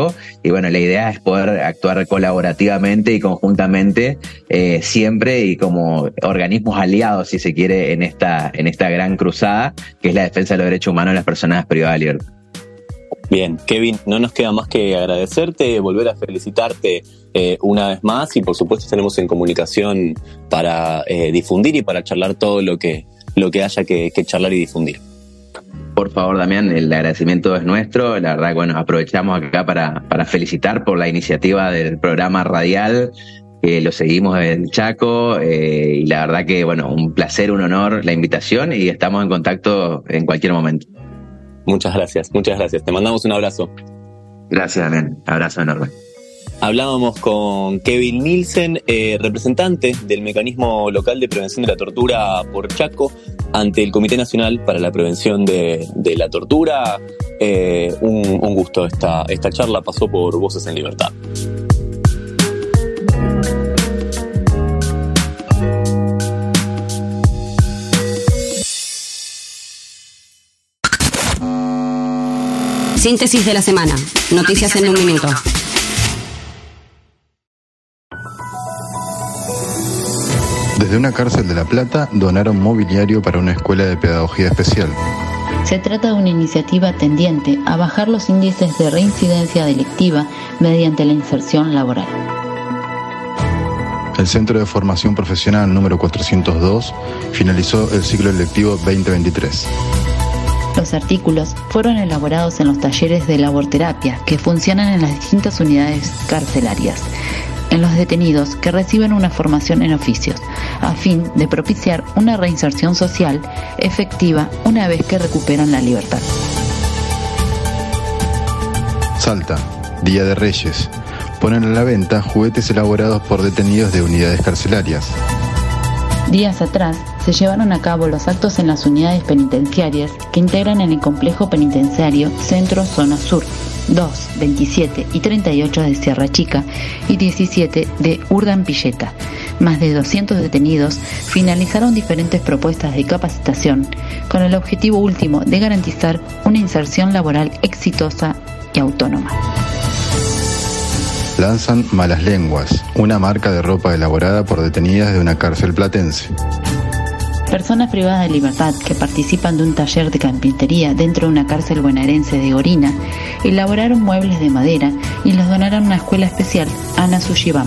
y bueno, la idea es poder actuar colaborativamente y conjuntamente eh, siempre y como organismos aliados, si se quiere, en esta, en esta gran cruzada, que es la defensa de los derechos humanos de las personas privadas de libertad. Bien, Kevin, no nos queda más que agradecerte, volver a felicitarte eh, una vez más y por supuesto tenemos en comunicación para eh, difundir y para charlar todo lo que, lo que haya que, que charlar y difundir. Por favor, Damián, el agradecimiento es nuestro. La verdad, bueno, aprovechamos acá para, para felicitar por la iniciativa del programa radial lo seguimos en Chaco eh, y la verdad que, bueno, un placer, un honor la invitación y estamos en contacto en cualquier momento. Muchas gracias, muchas gracias. Te mandamos un abrazo. Gracias, Damián. Abrazo enorme. Hablábamos con Kevin Nielsen, eh, representante del Mecanismo Local de Prevención de la Tortura por Chaco, ante el Comité Nacional para la Prevención de, la Tortura. Eh, un, gusto esta, esta charla, pasó por Voces en Libertad. Síntesis de la semana. Noticias en un minuto. Desde una cárcel de La Plata donaron mobiliario para una escuela de pedagogía especial. Se trata de una iniciativa tendiente a bajar los índices de reincidencia delictiva mediante la inserción laboral. El Centro de Formación Profesional número 402 finalizó el ciclo electivo 2023. Los artículos fueron elaborados en los talleres de laborterapia que funcionan en las distintas unidades carcelarias, en los detenidos que reciben una formación en oficios, a fin de propiciar una reinserción social efectiva una vez que recuperan la libertad. Salta, Día de Reyes. Ponen a la venta juguetes elaborados por detenidos de unidades carcelarias. Días atrás se llevaron a cabo los actos en las unidades penitenciarias que integran en el complejo penitenciario Centro Zona Sur, 2, 27 y 38 de Sierra Chica y 17 de Urdan Pilleta. Más de 200 detenidos finalizaron diferentes propuestas de capacitación con el objetivo último de garantizar una inserción laboral exitosa y autónoma lanzan Malas Lenguas, una marca de ropa elaborada por detenidas de una cárcel platense. Personas privadas de libertad que participan de un taller de carpintería dentro de una cárcel bonaerense de Orina elaboraron muebles de madera y los donaron a una escuela especial, Ana Sushivam.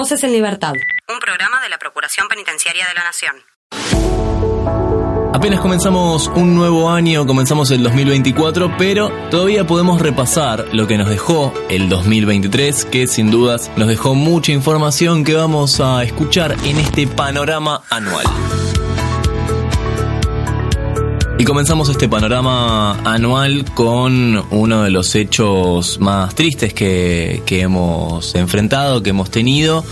Voces en Libertad, un programa de la Procuración Penitenciaria de la Nación. Apenas comenzamos un nuevo año, comenzamos el 2024, pero todavía podemos repasar lo que nos dejó el 2023, que sin dudas nos dejó mucha información que vamos a escuchar en este panorama anual. Y comenzamos este panorama anual con uno de los hechos más tristes que, que hemos enfrentado, que hemos tenido.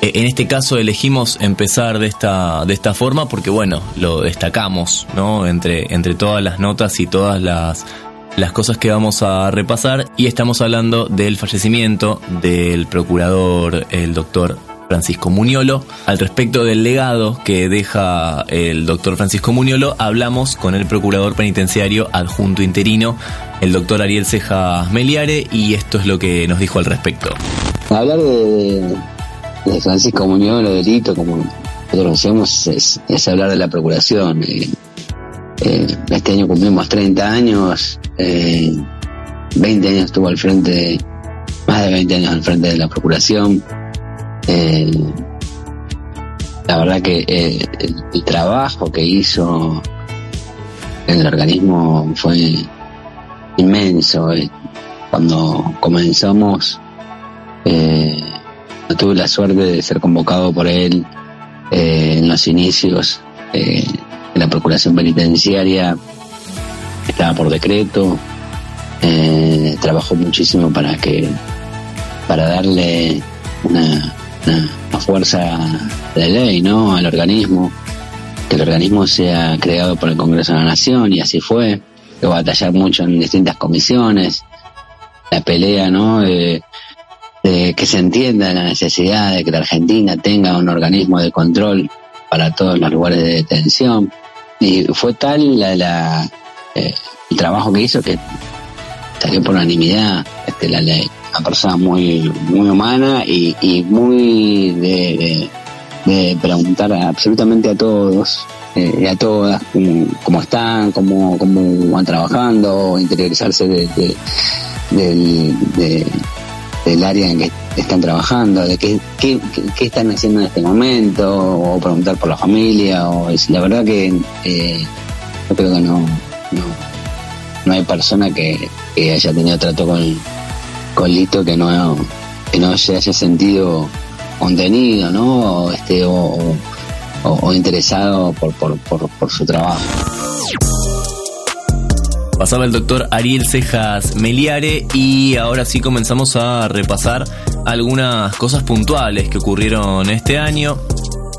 Eh, En este caso elegimos empezar de esta, de esta forma porque, bueno, lo destacamos, ¿no? Entre, entre todas las notas y todas las, las cosas que vamos a repasar. Y estamos hablando del fallecimiento del procurador, el doctor Francisco Muñolo. Al respecto del legado que deja el doctor Francisco Muñolo, hablamos con el procurador penitenciario adjunto interino, el doctor Ariel Cejas Meliare, y esto es lo que nos dijo al respecto. Hablar de, Francisco Muñoz, lo delito, como nosotros hacemos, es, es hablar de la procuración. Eh, eh, este año cumplimos 30 años, eh, 20 años estuvo al frente, más de 20 años al frente de la procuración. La verdad que el, trabajo que hizo en el organismo fue inmenso. eh. Cuando comenzamos, eh, no tuve la suerte de ser convocado por él eh, en los inicios de la Procuración Penitenciaria. Estaba por decreto. trabajó muchísimo para que para darle una, una fuerza de ley ¿no? al organismo que el organismo sea creado por el Congreso de la Nación y así fue. Que batallar mucho en distintas comisiones, la pelea, ¿no? De, de que se entienda la necesidad de que la Argentina tenga un organismo de control para todos los lugares de detención. Y fue tal la, la, eh, el trabajo que hizo que salió por unanimidad este, la ley. Una persona muy, muy humana y, y muy de, de, preguntar absolutamente a todos eh, y a todas cómo, cómo están, cómo, cómo van trabajando, interiorizarse de, de- del, de- del área en que están trabajando, de qué, qué, qué- qué están haciendo en este momento, o preguntar por la familia, o es- la verdad que eh, yo creo que no, no, no hay persona que, que haya tenido trato con, que no, que no se haya sentido contenido, ¿no? O, este, o interesado por, por, por, por su trabajo. Pasaba el doctor Ariel Cejas Meliare y ahora sí comenzamos a repasar algunas cosas puntuales que ocurrieron este año.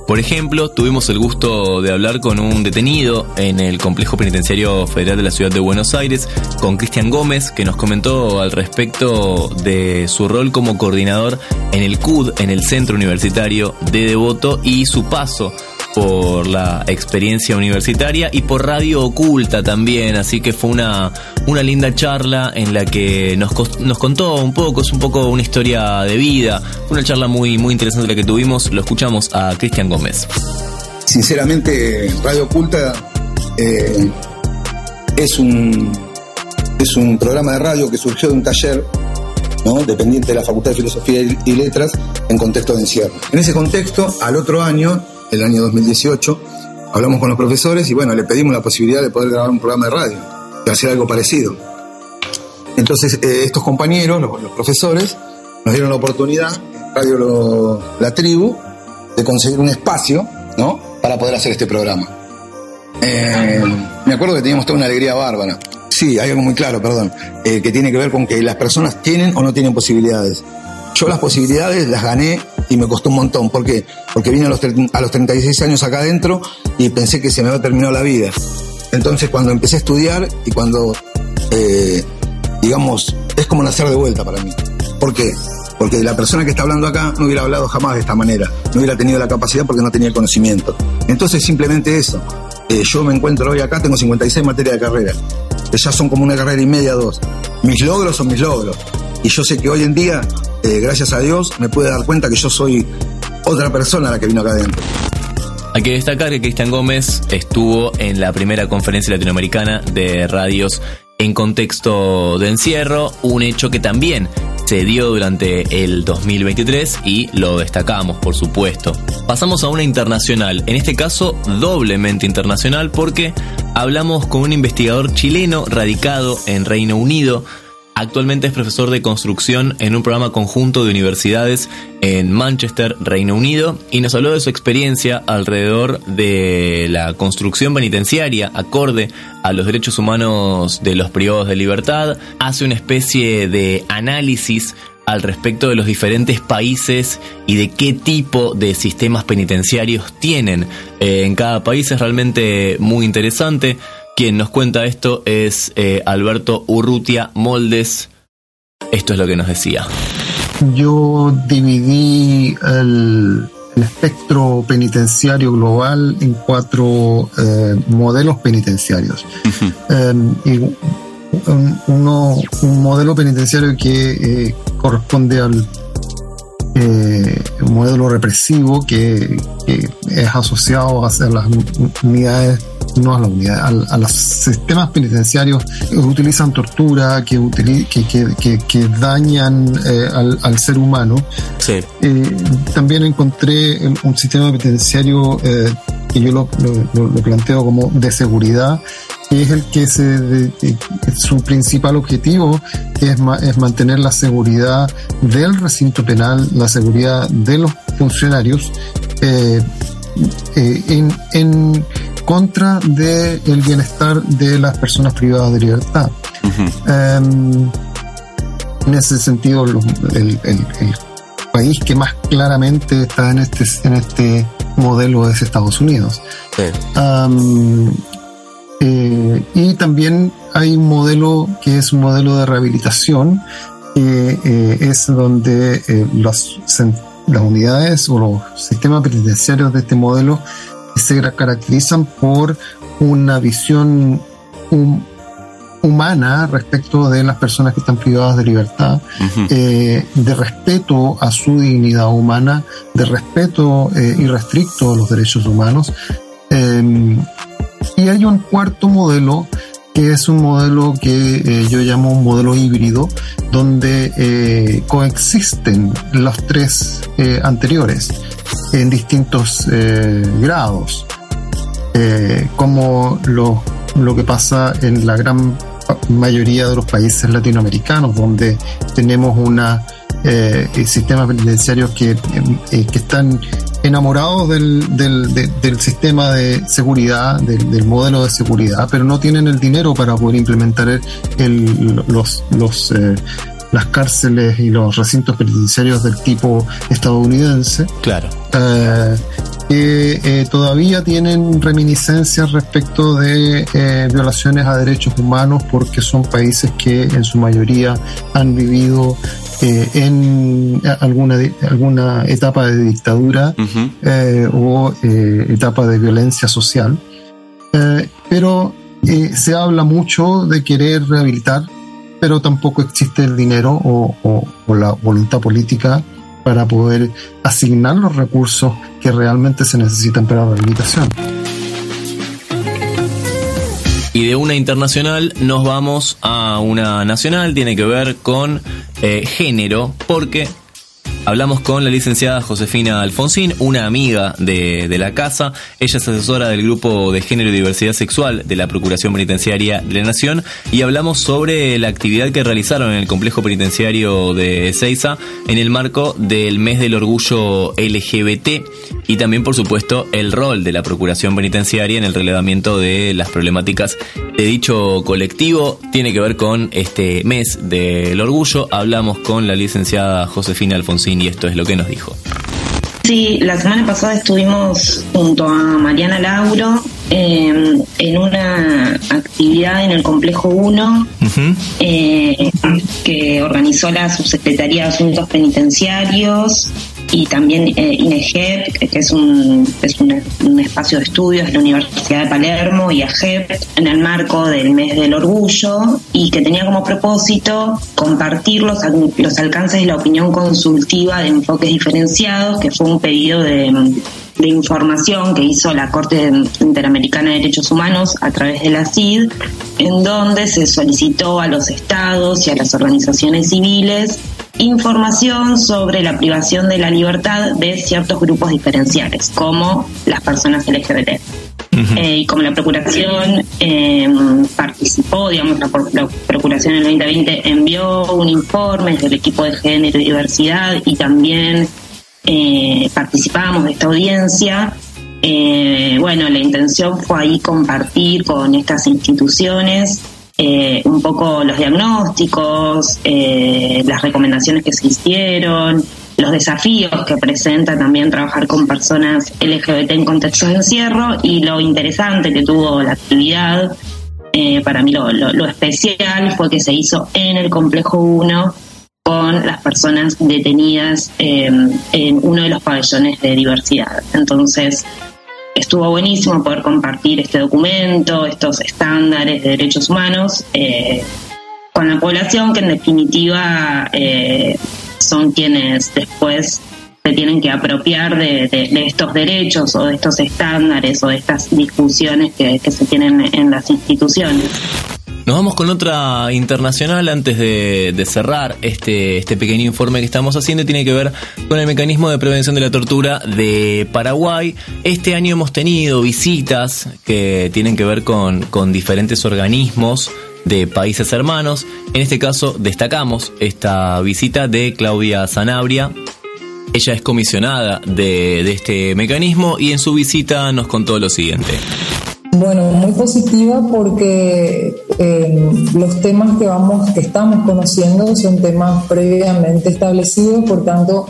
Por ejemplo, tuvimos el gusto de hablar con un detenido en el Complejo Penitenciario Federal de la Ciudad de Buenos Aires, con Cristian Gómez, que nos comentó al respecto de su rol como coordinador en el CUD, en el Centro Universitario de Devoto, y su paso por la experiencia universitaria y por Radio Oculta también, así que fue una, una linda charla en la que nos, nos contó un poco, es un poco una historia de vida, una charla muy, muy interesante la que tuvimos, lo escuchamos a Cristian Gómez. Sinceramente, Radio Oculta eh, es un es un programa de radio que surgió de un taller ¿no? dependiente de la Facultad de Filosofía y Letras en contexto de encierro. En ese contexto, al otro año, el año 2018, hablamos con los profesores y bueno, le pedimos la posibilidad de poder grabar un programa de radio, de hacer algo parecido. Entonces, eh, estos compañeros, los, profesores, nos dieron la oportunidad, Radio La Tribu, de conseguir un espacio, ¿no? Para poder hacer este programa. Eh, me acuerdo que teníamos toda una alegría bárbara. Sí, hay algo muy claro, perdón, eh, que tiene que ver con que las personas tienen o no tienen posibilidades. Yo las posibilidades las gané y me costó un montón. ¿Por qué? Porque vine a los, a los 36 años acá adentro y pensé que se me había terminado la vida. Entonces cuando empecé a estudiar y cuando, eh, digamos, es como nacer de vuelta para mí. ¿Por qué? Porque la persona que está hablando acá no hubiera hablado jamás de esta manera, no hubiera tenido la capacidad porque no tenía el conocimiento. Entonces simplemente eso. Eh, yo me encuentro hoy acá, tengo 56 materias de carrera. Ya son como una carrera y media, dos. Mis logros son mis logros. Y yo sé que hoy en día, eh, gracias a Dios, me pude dar cuenta que yo soy otra persona la que vino acá adentro. Hay que destacar que Cristian Gómez estuvo en la primera conferencia latinoamericana de radios en contexto de encierro, un hecho que también se dio durante el 2023 y lo destacamos, por supuesto. Pasamos a una internacional, en este caso doblemente internacional porque hablamos con un investigador chileno radicado en Reino Unido, Actualmente es profesor de construcción en un programa conjunto de universidades en Manchester, Reino Unido, y nos habló de su experiencia alrededor de la construcción penitenciaria acorde a los derechos humanos de los privados de libertad. Hace una especie de análisis al respecto de los diferentes países y de qué tipo de sistemas penitenciarios tienen eh, en cada país. Es realmente muy interesante. Quien nos cuenta esto es eh, Alberto Urrutia Moldes. Esto es lo que nos decía. Yo dividí el, espectro penitenciario global en cuatro eh, modelos penitenciarios. Em, y uno, un modelo penitenciario que eh, corresponde al modelo represivo que, que, es asociado a las unidades no a la unidad, a, los sistemas penitenciarios que utilizan tortura, que, que, que, dañan eh, al, ser humano. Eh, también encontré un sistema penitenciario eh, que yo lo, planteo como de seguridad, que es el que se, su principal objetivo es, es mantener la seguridad del recinto penal, la seguridad de los funcionarios. en, en contra del el bienestar de las personas privadas de libertad. Em, en ese sentido, el, país que más claramente está en este, en este modelo es Estados Unidos. Em, eh, y también hay un modelo que es un modelo de rehabilitación, que eh, es donde eh, las, las unidades o los sistemas penitenciarios de este modelo se caracterizan por una visión humana respecto de las personas que están privadas de libertad, eh, de respeto a su dignidad humana, de respeto irrestricto a los derechos humanos. Y hay un cuarto modelo que es un modelo que eh, yo llamo un modelo híbrido, donde coexisten los tres anteriores en distintos eh, grados, eh, como lo, lo que pasa en la gran mayoría de los países latinoamericanos, donde tenemos una eh, sistemas penitenciarios que, eh, que están enamorados del, del, del, sistema de seguridad, del, modelo de seguridad, pero no tienen el dinero para poder implementar el, los, los las cárceles y los recintos penitenciarios del tipo estadounidense. Claro. Eh, que eh, todavía tienen reminiscencias respecto de eh, violaciones a derechos humanos porque son países que en su mayoría han vivido en alguna, alguna etapa de dictadura o etapa de violencia social. pero se habla mucho de querer rehabilitar pero tampoco existe el dinero o, la voluntad política para poder asignar los recursos que realmente se necesitan para la rehabilitación. Y de una internacional nos vamos a una nacional, tiene que ver con eh, género, porque Hablamos con la licenciada Josefina Alfonsín, una amiga de, de, la casa. Ella es asesora del Grupo de Género y Diversidad Sexual de la Procuración Penitenciaria de la Nación y hablamos sobre la actividad que realizaron en el complejo penitenciario de Ceiza en el marco del mes del orgullo LGBT y también, por supuesto, el rol de la Procuración Penitenciaria en el relevamiento de las problemáticas de dicho colectivo. Tiene que ver con este mes del orgullo. Hablamos con la licenciada Josefina Alfonsín y esto es lo que nos dijo. Sí, la semana pasada estuvimos junto a Mariana Lauro em, en una actividad en el Complejo 1 eh, que organizó la Subsecretaría de Asuntos Penitenciarios y también eh, INEGEP, que es, un, es un, espacio de estudios de la Universidad de Palermo, y AGEP, en el marco del mes del orgullo, y que tenía como propósito compartir los, los alcances de la opinión consultiva de enfoques diferenciados, que fue un pedido de, de información que hizo la Corte Interamericana de Derechos Humanos a través de la CID, en donde se solicitó a los estados y a las organizaciones civiles información sobre la privación de la libertad de ciertos grupos diferenciales, como las personas LGBT. Eh, y como la Procuración eh, participó, digamos, la, Procuración en el 2020 envió un informe del equipo de género y diversidad y también eh, participamos de esta audiencia. bueno, la intención fue ahí compartir con estas instituciones un poco los diagnósticos, las recomendaciones que se hicieron, los desafíos que presenta también trabajar con personas LGBT en contextos de encierro y lo interesante que tuvo la actividad, eh, para mí lo, especial fue que se hizo en el complejo 1 con las personas detenidas en uno de los pabellones de diversidad. Entonces, estuvo buenísimo poder compartir este documento, estos estándares de derechos humanos eh, con la población que en definitiva eh, son quienes después se tienen que apropiar de, estos derechos o de estos estándares o de estas discusiones que, se tienen en las instituciones. Nos vamos con otra internacional antes de, cerrar este, este pequeño informe que estamos haciendo. Tiene que ver con el mecanismo de prevención de la tortura de Paraguay. Este año hemos tenido visitas que tienen que ver con, diferentes organismos de países hermanos. En este caso destacamos esta visita de Claudia Sanabria. Ella es comisionada de, este mecanismo y en su visita nos contó lo siguiente. Bueno, muy positiva porque eh, los temas que vamos, que estamos conociendo son temas previamente establecidos, por tanto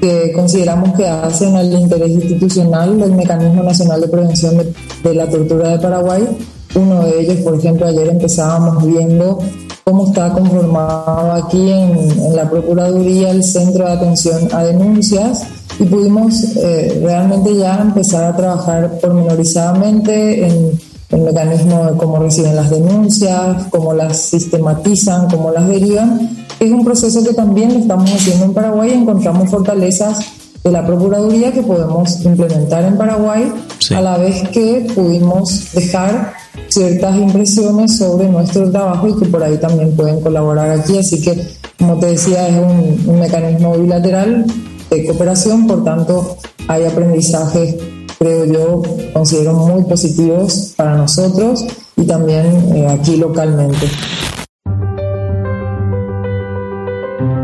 que consideramos que hacen al interés institucional del Mecanismo Nacional de Prevención de la Tortura de Paraguay. Uno de ellos, por ejemplo, ayer empezábamos viendo cómo está conformado aquí en, la Procuraduría el Centro de Atención a Denuncias y pudimos eh, realmente ya empezar a trabajar pormenorizadamente en el mecanismo de cómo reciben las denuncias, cómo las sistematizan, cómo las derivan. Es un proceso que también estamos haciendo en Paraguay y encontramos fortalezas de la Procuraduría que podemos implementar en Paraguay, a la vez que pudimos dejar ciertas impresiones sobre nuestro trabajo y que por ahí también pueden colaborar aquí. Así que, como te decía, es un, mecanismo bilateral de cooperación, por tanto, hay aprendizajes, creo yo, considero muy positivos para nosotros y también eh, aquí localmente.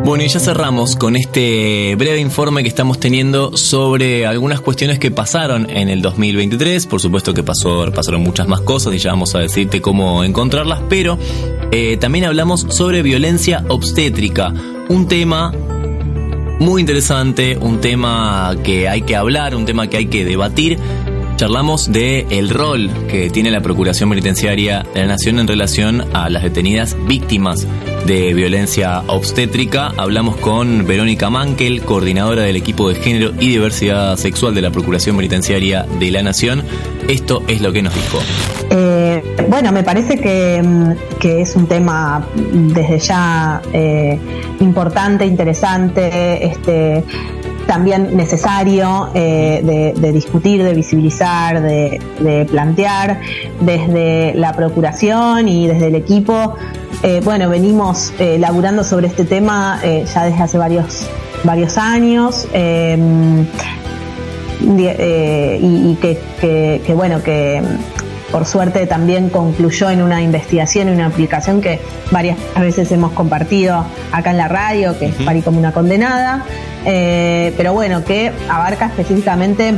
Bueno, y ya cerramos con este breve informe que estamos teniendo sobre algunas cuestiones que pasaron en el 2023. Por supuesto que pasó, pasaron muchas más cosas y ya vamos a decirte cómo encontrarlas, pero eh, también hablamos sobre violencia obstétrica, un tema muy interesante, un tema que hay que hablar, un tema que hay que debatir. Charlamos de el rol que tiene la Procuración Penitenciaria de la Nación en relación a las detenidas víctimas de violencia obstétrica. Hablamos con Verónica Mankel, coordinadora del equipo de género y diversidad sexual de la Procuración Penitenciaria de la Nación. Esto es lo que nos dijo. Eh, bueno, me parece que, mm, es un tema desde ya eh, importante, interesante. Este, también necesario eh, de, discutir, de visibilizar, de, plantear desde la Procuración y desde el equipo. Eh, bueno, venimos eh, laburando sobre este tema ya desde hace varios, varios años. y, que, bueno, que por suerte también concluyó en una investigación y una aplicación que varias veces hemos compartido acá en la radio, que es Pari como una condenada, eh, pero bueno, que abarca específicamente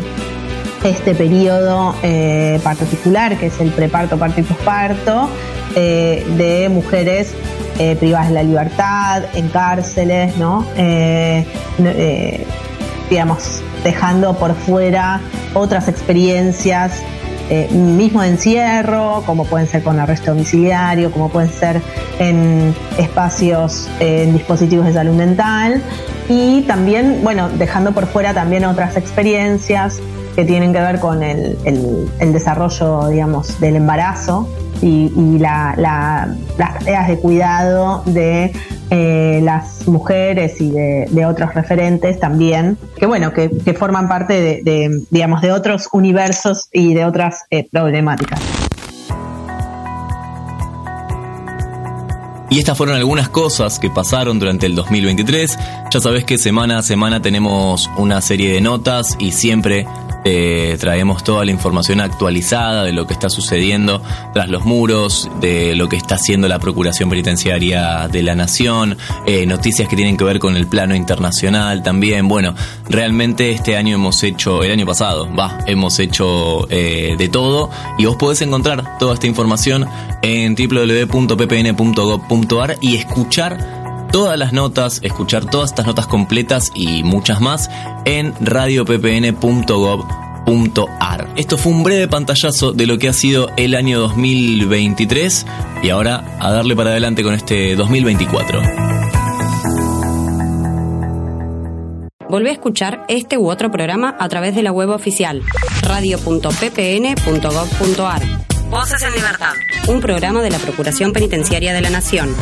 este periodo eh, particular, que es el preparto, parto y posparto, eh, de mujeres privadas de la libertad, en cárceles, ¿no? digamos, dejando por fuera otras experiencias eh, mismo de encierro, como pueden ser con arresto domiciliario, como pueden ser en espacios, en dispositivos de salud mental y también, bueno, dejando por fuera también otras experiencias que tienen que ver con el, el, desarrollo, digamos, del embarazo y, las tareas de cuidado de eh, las mujeres y de, otros referentes también, que bueno, que, forman parte de, digamos, de otros universos y de otras eh, problemáticas. Y estas fueron algunas cosas que pasaron durante el 2023. Ya sabes que semana a semana tenemos una serie de notas y siempre Te traemos toda la información actualizada de lo que está sucediendo tras los muros, de lo que está haciendo la Procuración Penitenciaria de la Nación, eh, noticias que tienen que ver con el plano internacional también. Bueno, realmente este año hemos hecho, el año pasado, va, hemos hecho eh, de todo y vos podés encontrar toda esta información en www.ppn.gov.ar y escuchar todas las notas, escuchar todas estas notas completas y muchas más en radioppn.gov.ar. Esto fue un breve pantallazo de lo que ha sido el año 2023 y ahora a darle para adelante con este 2024. Volvé a escuchar este u otro programa a través de la web oficial radio.ppn.gov.ar. Voces en Libertad, un programa de la Procuración Penitenciaria de la Nación.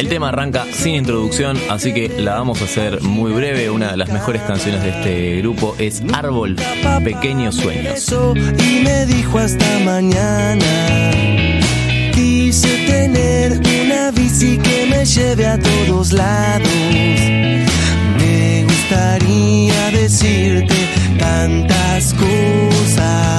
El tema arranca sin introducción, así que la vamos a hacer muy breve. Una de las mejores canciones de este grupo es Árbol, Pequeños Sueños. Y me dijo hasta mañana. Quise tener una bici que me lleve a todos lados. Me gustaría decirte tantas cosas.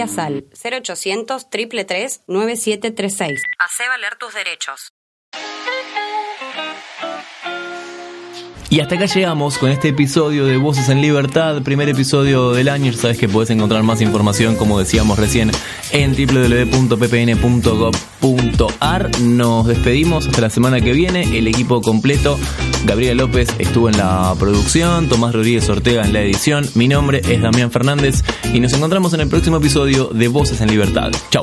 Denuncias al 0800 333 9736. Hace valer tus derechos. Y hasta acá llegamos con este episodio de Voces en Libertad, primer episodio del año. Sabes que puedes encontrar más información, como decíamos recién, en www.ppn.gov.ar. Nos despedimos hasta la semana que viene. El equipo completo, Gabriela López estuvo en la producción, Tomás Rodríguez Ortega en la edición. Mi nombre es Damián Fernández y nos encontramos en el próximo episodio de Voces en Libertad. Chau.